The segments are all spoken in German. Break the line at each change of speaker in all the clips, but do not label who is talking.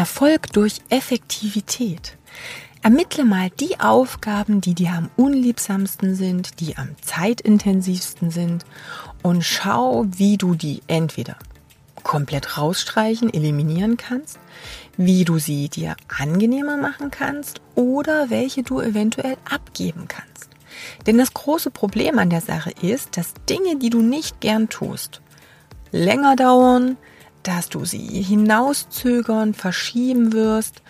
Erfolg durch Effektivität. Ermittle mal die Aufgaben, die dir am unliebsamsten sind, die am zeitintensivsten sind und schau, wie du die entweder komplett rausstreichen, eliminieren kannst, wie du sie dir angenehmer machen kannst oder welche du eventuell abgeben kannst. Denn das große Problem an der Sache ist, dass Dinge, die du nicht gern tust, länger dauern, dass du sie hinauszögern, verschieben wirst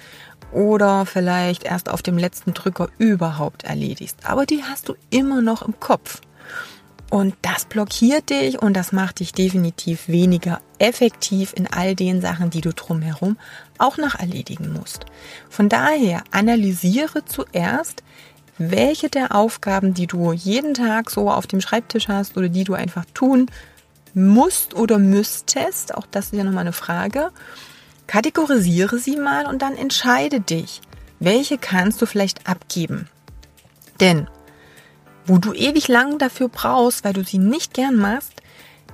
oder vielleicht erst auf dem letzten Drücker überhaupt erledigst. Aber die hast du immer noch im Kopf. Und das blockiert dich und das macht dich definitiv weniger effektiv in all den Sachen, die du drumherum auch noch erledigen musst. Von daher analysiere zuerst, welche der Aufgaben, die du jeden Tag so auf dem Schreibtisch hast oder die du einfach tun musst oder müsstest, auch das ist ja nochmal eine Frage, kategorisiere sie mal und dann entscheide dich, welche kannst du vielleicht abgeben. Denn wo du ewig lang dafür brauchst, weil du sie nicht gern machst,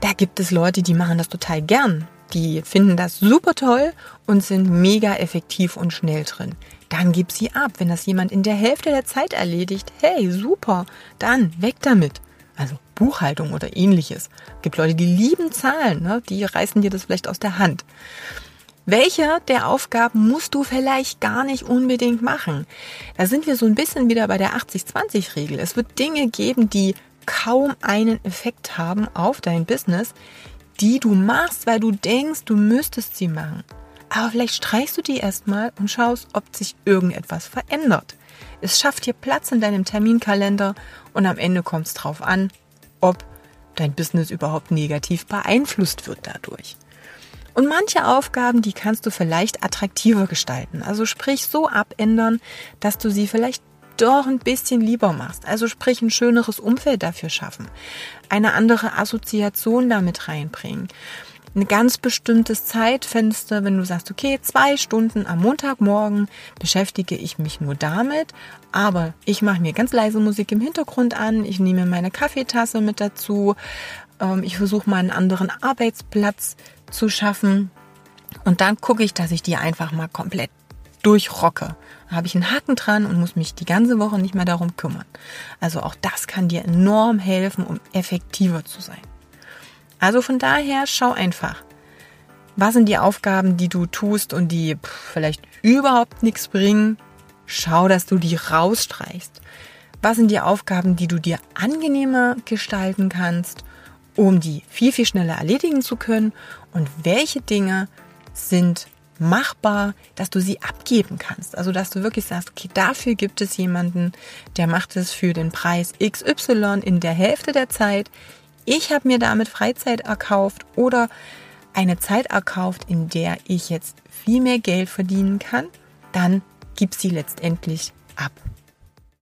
da gibt es Leute, die machen das total gern. Die finden das super toll und sind mega effektiv und schnell drin. Dann gib sie ab. Wenn das jemand in der Hälfte der Zeit erledigt, hey, super, dann weg damit also Buchhaltung oder ähnliches. Es gibt Leute, die lieben Zahlen, ne? die reißen dir das vielleicht aus der Hand. Welche der Aufgaben musst du vielleicht gar nicht unbedingt machen? Da sind wir so ein bisschen wieder bei der 80-20-Regel. Es wird Dinge geben, die kaum einen Effekt haben auf dein Business, die du machst, weil du denkst, du müsstest sie machen. Aber vielleicht streichst du die erstmal und schaust, ob sich irgendetwas verändert. Es schafft dir Platz in deinem Terminkalender und am Ende kommt es drauf an, ob dein Business überhaupt negativ beeinflusst wird dadurch. Und manche Aufgaben, die kannst du vielleicht attraktiver gestalten. Also sprich so abändern, dass du sie vielleicht doch ein bisschen lieber machst. Also sprich ein schöneres Umfeld dafür schaffen. Eine andere Assoziation damit reinbringen ein ganz bestimmtes Zeitfenster, wenn du sagst, okay, zwei Stunden am Montagmorgen beschäftige ich mich nur damit, aber ich mache mir ganz leise Musik im Hintergrund an, ich nehme meine Kaffeetasse mit dazu, ähm, ich versuche mal einen anderen Arbeitsplatz zu schaffen und dann gucke ich, dass ich die einfach mal komplett durchrocke. Da habe ich einen Haken dran und muss mich die ganze Woche nicht mehr darum kümmern. Also auch das kann dir enorm helfen, um effektiver zu sein. Also von daher schau einfach. Was sind die Aufgaben, die du tust und die vielleicht überhaupt nichts bringen? Schau, dass du die rausstreichst. Was sind die Aufgaben, die du dir angenehmer gestalten kannst, um die viel, viel schneller erledigen zu können? Und welche Dinge sind machbar, dass du sie abgeben kannst. Also, dass du wirklich sagst, okay, dafür gibt es jemanden, der macht es für den Preis XY in der Hälfte der Zeit ich habe mir damit Freizeit erkauft oder eine Zeit erkauft, in der ich jetzt viel mehr Geld verdienen kann, dann gib sie letztendlich ab.